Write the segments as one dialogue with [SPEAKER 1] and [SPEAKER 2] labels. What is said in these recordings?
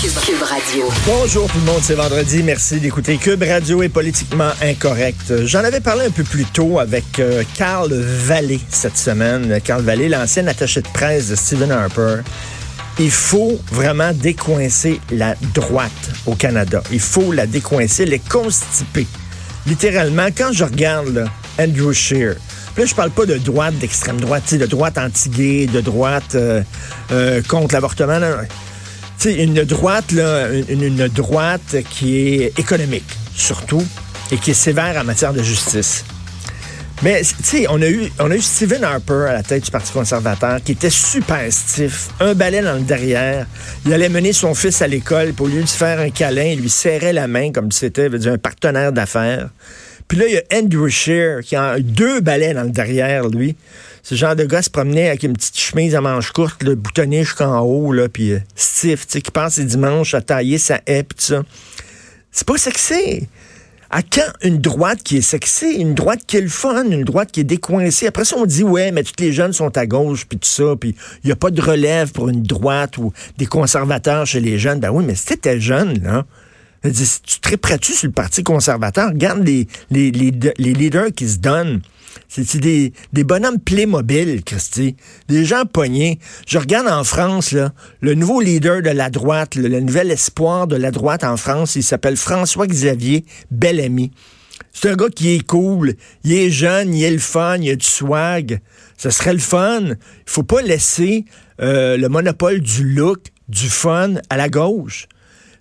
[SPEAKER 1] Cube, Radio.
[SPEAKER 2] Bonjour tout le monde, c'est vendredi. Merci d'écouter Cube Radio est politiquement incorrect. J'en avais parlé un peu plus tôt avec euh, Carl Vallée cette semaine. Carl Vallée, l'ancien attaché de presse de Stephen Harper. Il faut vraiment décoincer la droite au Canada. Il faut la décoincer, les constiper. Littéralement, quand je regarde Andrew puis là, je parle pas de droite, d'extrême droite, de droite anti-gay, de droite euh, euh, contre l'avortement. Sais, une droite, une, droite qui est économique, surtout, et qui est sévère en matière de justice. Mais, tu on, a eu, Stephen Harper à la tête du Parti conservateur qui était super stiff, un balai dans le derrière. Il allait mener son fils à l'école, pour au lieu de faire un câlin, il lui serrait la main comme si c'était un partenaire d'affaires. Puis là, il y a Andrew Shear qui a deux balais dans le derrière, lui. Ce genre de gars se promenait avec une petite chemise à manches courtes, le boutonné jusqu'en haut, là, puis euh, stiff, tu sais, qui passe les dimanches à tailler sa haie, pis tout ça. C'est pas sexy. À quand une droite qui est sexy, une droite qui est le fun, une droite qui est décoincée? Après ça, on dit, ouais, mais tous les jeunes sont à gauche, puis tout ça, puis il n'y a pas de relève pour une droite ou des conservateurs chez les jeunes. Ben oui, mais si t'étais jeune, là, tu triperais-tu sur le Parti conservateur? Regarde les, les, les, les leaders qui se donnent. C'est des, des bonhommes Playmobil, Christy. Des gens pognés. Je regarde en France, là, le nouveau leader de la droite, le, nouvel espoir de la droite en France, il s'appelle François-Xavier Bellamy. C'est un gars qui est cool, il est jeune, il est le fun, il a du swag. Ce serait le fun. Il faut pas laisser euh, le monopole du look, du fun à la gauche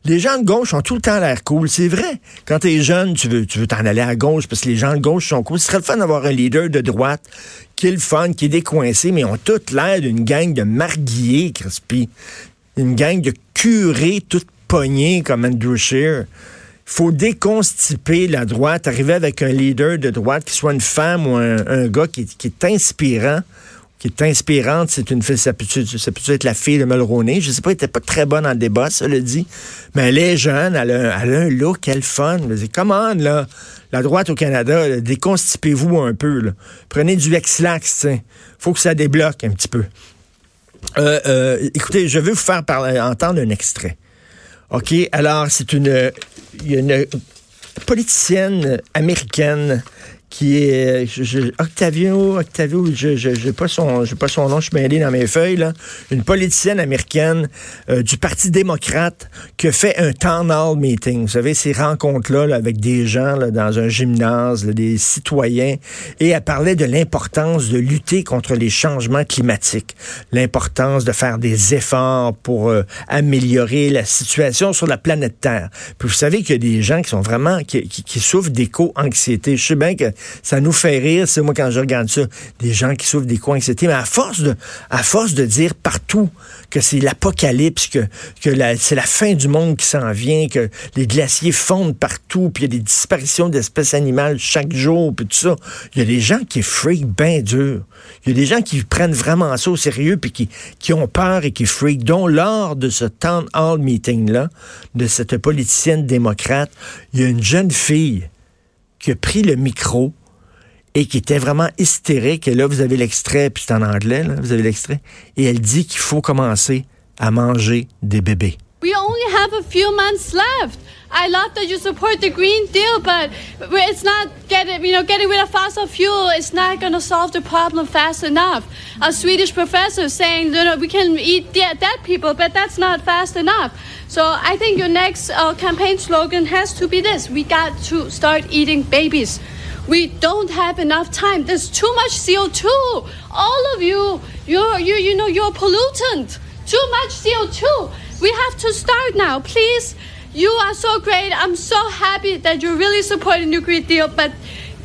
[SPEAKER 2] les gens de gauche ont tout le temps l'air cool. C'est vrai. Quand t'es jeune, tu veux, tu veux t'en aller à gauche parce que les gens de gauche sont cool. Ce serait le fun d'avoir un leader de droite qui est le fun, qui est décoincé, mais ils ont tout l'air d'une gang de marguillés, Crispy. Une gang de curés toutes pognées comme Andrew Scheer. Faut déconstiper la droite, arriver avec un leader de droite, qui soit une femme ou un, gars qui est inspirant qui est inspirante. C'est une fille, ça peut, ça peut être la fille de Mulroney? Je sais pas, elle était pas très bonne en débat, ça le dit. Mais elle est jeune, elle a, un look, elle fun. Comment, là, la droite au Canada, déconstipez-vous un peu. Prenez du Ex-Lax, Faut que ça débloque un petit peu. Euh, euh, écoutez, je vais vous faire entendre un extrait. OK? Alors, c'est une, une politicienne américaine qui est Octavio, Octavio, je j'ai pas son j'ai pas son nom, je suis mêlé dans mes feuilles là, une politicienne américaine euh, du Parti démocrate qui fait un town hall meeting. Vous savez ces rencontres là, avec des gens là, dans un gymnase, des citoyens et elle parlait de l'importance de lutter contre les changements climatiques, l'importance de faire des efforts pour euh, améliorer la situation sur la planète Terre. Puis vous savez qu'il y a des gens qui sont vraiment qui, qui, qui souffrent d'éco-anxiété. Je sais bien que ça nous fait rire, c'est moi quand je regarde ça, des gens qui souffrent des coins, etc. Mais à force de, à force de dire partout que c'est l'apocalypse, que, c'est la fin du monde qui s'en vient, que les glaciers fondent partout, puis il y a des disparitions d'espèces animales chaque jour, puis tout ça. Il y a des gens qui freak bien dur. Il y a des gens qui prennent vraiment ça au sérieux, puis qui, ont peur et qui freak. dont lors de ce town hall meeting-là, de cette politicienne démocrate, il y a une jeune fille qui a pris le micro et qui était vraiment hystérique. Et là, vous avez l'extrait, puis c'est en anglais, là, vous avez l'extrait. Et elle dit qu'il faut commencer à manger des bébés.
[SPEAKER 3] We only have a few months left. I love that you support the Green Deal, but it's not getting, you know, getting rid of fossil fuel. It's not going to solve the problem fast enough. A Swedish professor saying, you know, we can eat dead, dead people, but that's not fast enough. So I think your next uh, campaign slogan has to be this: We got to start eating babies. We don't have enough time. There's too much CO2. All of you, you're, you, you know, you're pollutant. Too much CO2. We have to start now, please. You are so great. I'm so happy that you're really supporting the Green Deal, but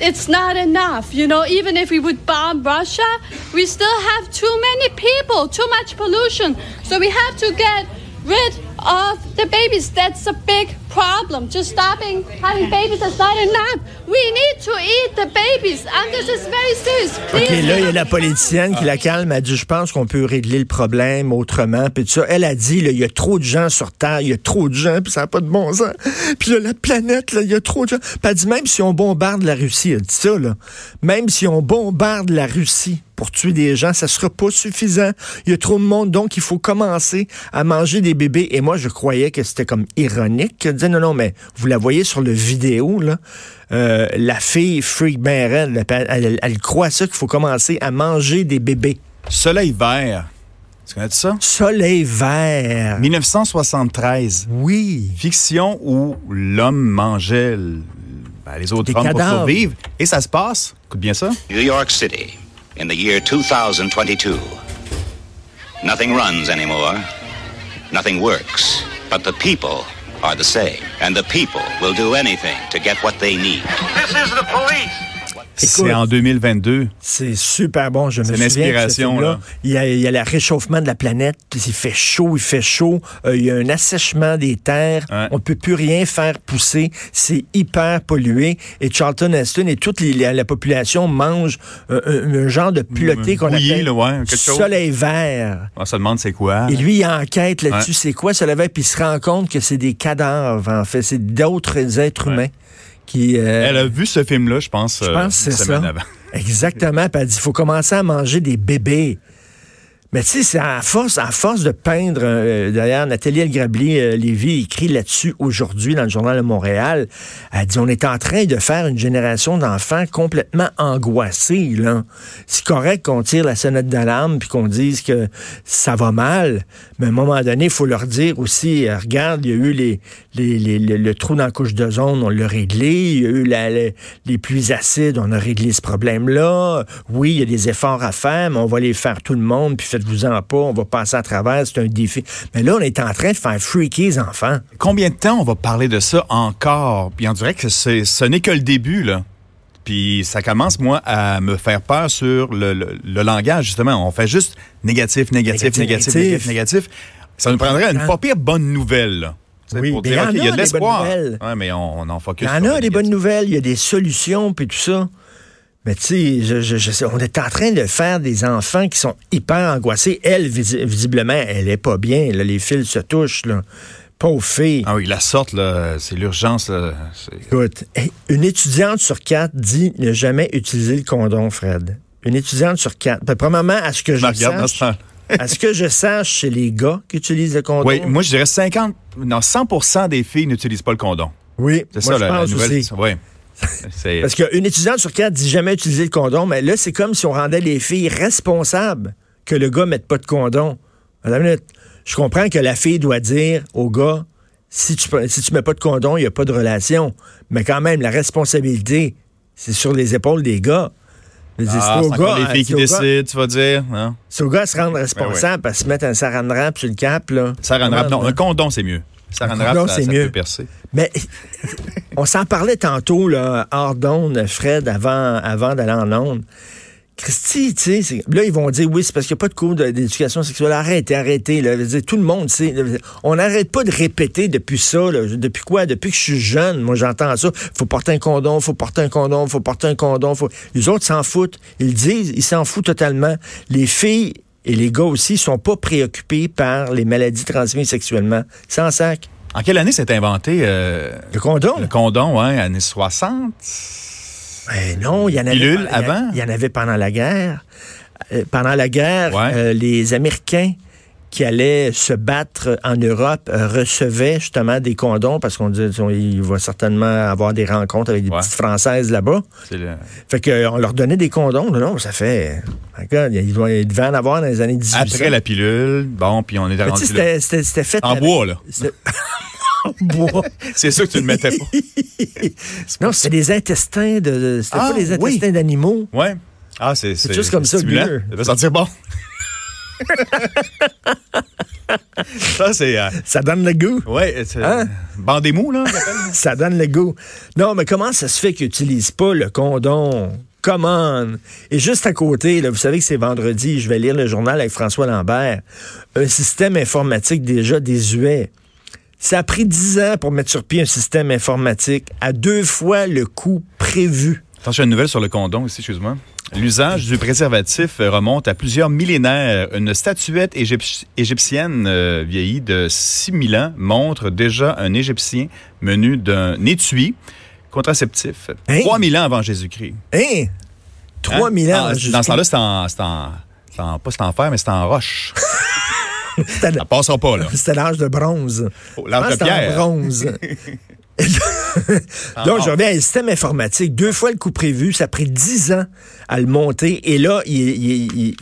[SPEAKER 3] it's not enough. You know, even if we would bomb Russia, we still have too many people, too much pollution. So we have to get rid of the babies. That's a big problem. Just stopping having babies is not enough. We need to eat the babies. And this is very serious.
[SPEAKER 2] OK, là, il y a la politicienne qui la calme. Elle dit, je pense qu'on peut régler le problème autrement. Puis ça. Elle a dit, il y a trop de gens sur Terre. Il y a trop de gens, puis ça n'a pas de bon sens. Puis là, la planète, il y a trop de gens. Puis elle dit, même si on bombarde la Russie, elle dit ça, là. Même si on bombarde la Russie, pour tuer des gens, ça sera pas suffisant. Il y a trop de monde, donc il faut commencer à manger des bébés. Et moi, je croyais que c'était comme ironique. Non, non, mais vous la voyez sur le vidéo, là. Euh, la fille freak ben elle, elle, elle croit ça qu'il faut commencer à manger des bébés.
[SPEAKER 1] Soleil vert. Tu connais ça?
[SPEAKER 2] Soleil vert.
[SPEAKER 1] 1973.
[SPEAKER 2] Oui.
[SPEAKER 1] Fiction où l'homme mangeait ben, les autres
[SPEAKER 2] Des
[SPEAKER 1] hommes
[SPEAKER 2] cadavres.
[SPEAKER 1] pour survivre. Et ça se passe, écoute bien ça,
[SPEAKER 4] New York City, in the year 2022. Nothing runs anymore. Nothing works. But the people are the same. And the people will do anything to get what they need.
[SPEAKER 5] This is the police.
[SPEAKER 1] C'est en 2022.
[SPEAKER 2] C'est super bon, je me
[SPEAKER 1] C'est
[SPEAKER 2] souviens. de ce
[SPEAKER 1] l'inspiration, là.
[SPEAKER 2] Il y, a, il y a le réchauffement de la planète, il fait chaud, il fait chaud. Euh, il y a un assèchement des terres.
[SPEAKER 1] Ouais.
[SPEAKER 2] On peut plus rien faire pousser. C'est hyper pollué. Et Charlton Heston et toute les- la, la population mange euh, un, un genre de piloté qu'on appelle
[SPEAKER 1] là, ouais,
[SPEAKER 2] soleil vert.
[SPEAKER 1] On se demande c'est quoi.
[SPEAKER 2] Et lui, il enquête là-dessus.
[SPEAKER 1] Ouais.
[SPEAKER 2] C'est quoi soleil vert? Puis il se rend compte que c'est des cadavres, en fait. C'est d'autres êtres humains qui... euh,
[SPEAKER 1] Elle a vu ce film-là, je pense,
[SPEAKER 2] je
[SPEAKER 1] euh,
[SPEAKER 2] pense
[SPEAKER 1] une
[SPEAKER 2] c'est
[SPEAKER 1] semaine
[SPEAKER 2] ça.
[SPEAKER 1] avant.
[SPEAKER 2] Exactement. Puis elle dit, il faut commencer à manger des bébés. Mais tu sais, c'est à force, à force de peindre, euh, d'ailleurs, Nathalie Elgrabli euh, écrit là-dessus aujourd'hui dans le Journal de Montréal. Elle dit, on est en train de faire une génération d'enfants complètement angoissés, là. C'est correct qu'on tire la sonnette d'alarme puis qu'on dise que ça va mal, mais à un moment donné, il faut leur dire aussi, euh, regarde, il y a eu les, les, les- le, trou dans la couche d'ozone, on l'a réglé. Il y a eu la- les pluies acides, on a réglé ce problème-là. Oui, il y a des efforts à faire, mais on va les faire tout le monde, puis faites-vous-en pas, on va passer à travers, c'est un défi. Mais là, on est en train de faire freaker les enfants.
[SPEAKER 1] Combien de temps on va parler de ça encore? Puis on dirait que c'est- ce n'est que le début, là. Puis ça commence, moi, à me faire peur sur le, le- le langage, justement. On fait juste négatif, négatif,
[SPEAKER 2] Négatif,
[SPEAKER 1] négatif,
[SPEAKER 2] négatif.
[SPEAKER 1] Ça nous prendrait une
[SPEAKER 2] Hein?
[SPEAKER 1] pas pire bonne nouvelle, là.
[SPEAKER 2] Oui,
[SPEAKER 1] pour dire,
[SPEAKER 2] il y a
[SPEAKER 1] de l'espoir. Ouais, mais on, on en focus
[SPEAKER 2] Il y en a des bonnes nouvelles, il y a des solutions, puis tout ça. Mais tu sais, je, je- on est en train de faire des enfants qui sont hyper angoissés. Elle, visi- visiblement, elle est pas bien. là. les fils se touchent. Là. Pauvre fille.
[SPEAKER 1] Ah oui, la sorte, c'est l'urgence.
[SPEAKER 2] Écoute, une étudiante sur quatre dit ne jamais utiliser le condom, Fred. Une étudiante sur quatre. Ben, premièrement, à ce que
[SPEAKER 1] Je
[SPEAKER 2] je sache,
[SPEAKER 1] temps
[SPEAKER 2] à ce que je sache, c'est les gars qui utilisent le condom.
[SPEAKER 1] Oui, moi, je dirais 50, non, 100% des filles n'utilisent pas le condom.
[SPEAKER 2] Oui,
[SPEAKER 1] C'est ça,
[SPEAKER 2] je
[SPEAKER 1] la, la
[SPEAKER 2] pense
[SPEAKER 1] nouvelle.
[SPEAKER 2] aussi.
[SPEAKER 1] Oui.
[SPEAKER 2] Parce qu'une étudiante sur quatre dit jamais utiliser le condom, mais là, c'est comme si on rendait les filles responsables que le gars mette pas de condom. Je comprends que la fille doit dire au gars, si tu, si tu mets pas de condom, il n'y a pas de relation. Mais quand même, la responsabilité, c'est sur les épaules des gars.
[SPEAKER 1] Ah,
[SPEAKER 2] c'est gars,
[SPEAKER 1] les filles
[SPEAKER 2] c'est
[SPEAKER 1] qui
[SPEAKER 2] gars-
[SPEAKER 1] décident, tu vas dire. Hein?
[SPEAKER 2] c'est au gars à se rendre responsable, à se mettre un saran wrap sur le cap. Là.
[SPEAKER 1] Saran wrap, non, un condom, c'est mieux. Wrap,
[SPEAKER 2] condom,
[SPEAKER 1] ça, ça
[SPEAKER 2] mieux.
[SPEAKER 1] peut percer.
[SPEAKER 2] Mais on s'en parlait tantôt, là, hors d'onde, Fred, avant, avant d'aller en onde. Christy, tu sais, là, ils vont dire, oui, c'est parce qu'il n'y a pas de cours d'éducation sexuelle. Arrêtez, arrêtez. Là. Dire, tout le monde sait. On n'arrête pas de répéter depuis ça. Là. Depuis quoi? Depuis que je suis jeune, moi, j'entends ça. faut porter un condom, faut porter un condom, faut porter un condom. Faut... Les autres s'en foutent. Ils disent, ils s'en foutent totalement. Les filles et les gars aussi sont pas préoccupés par les maladies transmises sexuellement. Sans sac.
[SPEAKER 1] En quelle année s'est inventé euh,
[SPEAKER 2] Le condom?
[SPEAKER 1] le condom, ouais, années 60?
[SPEAKER 2] Ben non, il y en avait a-
[SPEAKER 1] avant?
[SPEAKER 2] Il y en avait pendant la guerre. Euh, pendant la guerre,
[SPEAKER 1] Ouais.
[SPEAKER 2] euh, les Américains qui allaient se battre en Europe euh, recevaient justement des condoms parce qu'on dit il va certainement avoir des rencontres avec des
[SPEAKER 1] Ouais.
[SPEAKER 2] petites Françaises là-bas.
[SPEAKER 1] C'est le-
[SPEAKER 2] Fait que, euh, leur donnait des condoms. Non, ça fait... Regarde, il, doit- il devait en avoir dans les années 1800.
[SPEAKER 1] Après la pilule, bon, puis on est rendu là.
[SPEAKER 2] c'était- fait...
[SPEAKER 1] En
[SPEAKER 2] avec-
[SPEAKER 1] bois, là.
[SPEAKER 2] c'était- en bois.
[SPEAKER 1] C'est sûr que tu ne mettais pas.
[SPEAKER 2] non, c'était des intestins de... C'était
[SPEAKER 1] Ah,
[SPEAKER 2] pas des
[SPEAKER 1] oui.
[SPEAKER 2] intestins d'animaux.
[SPEAKER 1] Ouais. Ah, c'est
[SPEAKER 2] C'est juste comme ça.
[SPEAKER 1] Ça va sentir bon. ça, c'est... euh,
[SPEAKER 2] Ça donne le goût.
[SPEAKER 1] ouais, c'est...
[SPEAKER 2] Hein?
[SPEAKER 1] Bandez-mou, là, on appelle.
[SPEAKER 2] Ça donne le goût. Non, mais comment ça se fait qu'ils n'utilisent pas le condom? Come on! Et juste à côté, là, vous savez que c'est vendredi, je vais lire le journal avec François Lambert. Un système informatique déjà désuet. Ça a pris dix ans pour mettre sur pied un système informatique à deux fois le coût prévu.
[SPEAKER 1] Attends, j'ai une nouvelle sur le condom ici, excuse-moi. L'usage du préservatif euh, remonte à plusieurs millénaires. Une statuette égyp- égyptienne euh, vieillie de 6000 ans montre déjà un Égyptien menu d'un étui contraceptif.
[SPEAKER 2] Hein?
[SPEAKER 1] 3000 ans avant Jésus-Christ.
[SPEAKER 2] Hein? 3000
[SPEAKER 1] Hein?
[SPEAKER 2] ans.
[SPEAKER 1] Ah, dans ce temps-là, c'est en, c'est en, c'est en- Pas c'est en fer, mais c'est en roche. Ça passera pas, là.
[SPEAKER 2] c'était l'âge de bronze.
[SPEAKER 1] Oh, l'âge de pierre.
[SPEAKER 2] bronze. Donc, je reviens à un système informatique. Deux fois le coût prévu. Ça a pris 10 ans à le monter. Et là, il,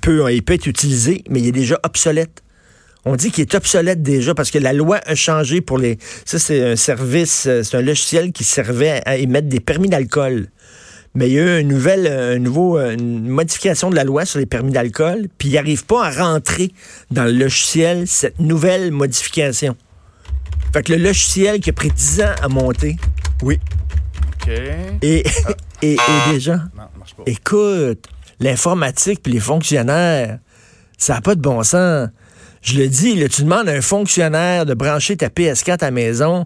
[SPEAKER 2] peut, il peut être utilisé, mais il est déjà obsolète. On dit qu'il est obsolète déjà parce que la loi a changé pour les. Ça, c'est un service, euh, c'est un logiciel qui servait à émettre des permis d'alcool. Mais il y a eu une nouvelle, un nouveau, euh, une modification de la loi sur les permis d'alcool, puis il n'arrive pas à rentrer dans le logiciel cette nouvelle modification. Fait que le logiciel qui a pris 10 ans à monter, oui,
[SPEAKER 1] OK.
[SPEAKER 2] et, et, et déjà,
[SPEAKER 1] Non, ça marche pas.
[SPEAKER 2] écoute, l'informatique puis les fonctionnaires, ça n'a pas de bon sens. Je le dis, là, tu demandes à un fonctionnaire de brancher ta PS4 à la maison,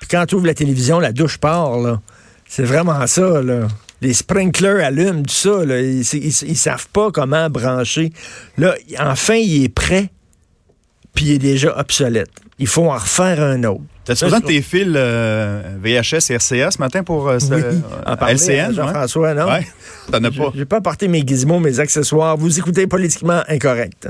[SPEAKER 2] puis quand tu ouvres la télévision, la douche part, là. C'est vraiment ça, là. Les sprinklers allument, tout ça, là. Ils, ils savent pas comment brancher. Là, enfin, il est prêt, puis il est déjà obsolète. Il faut en refaire un autre.
[SPEAKER 1] T'as-tu besoin de tes fils euh, VHS et RCA ce matin pour euh, ce-
[SPEAKER 2] Oui,
[SPEAKER 1] euh,
[SPEAKER 2] en parler à
[SPEAKER 1] LCN? ouais?
[SPEAKER 2] Jean-François, non?
[SPEAKER 1] Ouais. T'en as pas.
[SPEAKER 2] J'ai pas apporté mes gizmos, mes accessoires. Vous écoutez politiquement incorrect.